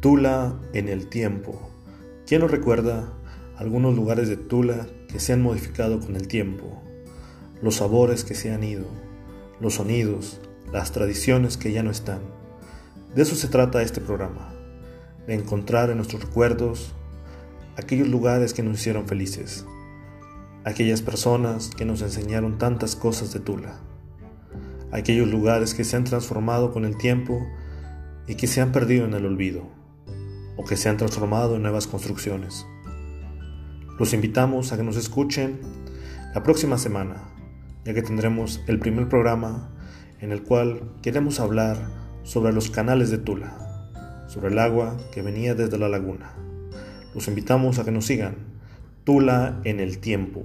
Tula en el tiempo. ¿Quién no recuerda algunos lugares de Tula que se han modificado con el tiempo? Los sabores que se han ido, los sonidos, las tradiciones que ya no están. De eso se trata este programa, de encontrar en nuestros recuerdos aquellos lugares que nos hicieron felices, aquellas personas que nos enseñaron tantas cosas de Tula, aquellos lugares que se han transformado con el tiempo y que se han perdido en el olvido, o que se han transformado en nuevas construcciones. Los invitamos a que nos escuchen la próxima semana, ya que tendremos el primer programa en el cual queremos hablar sobre los canales de Tula, sobre el agua que venía desde la laguna. Los invitamos a que nos sigan. Tula en el tiempo.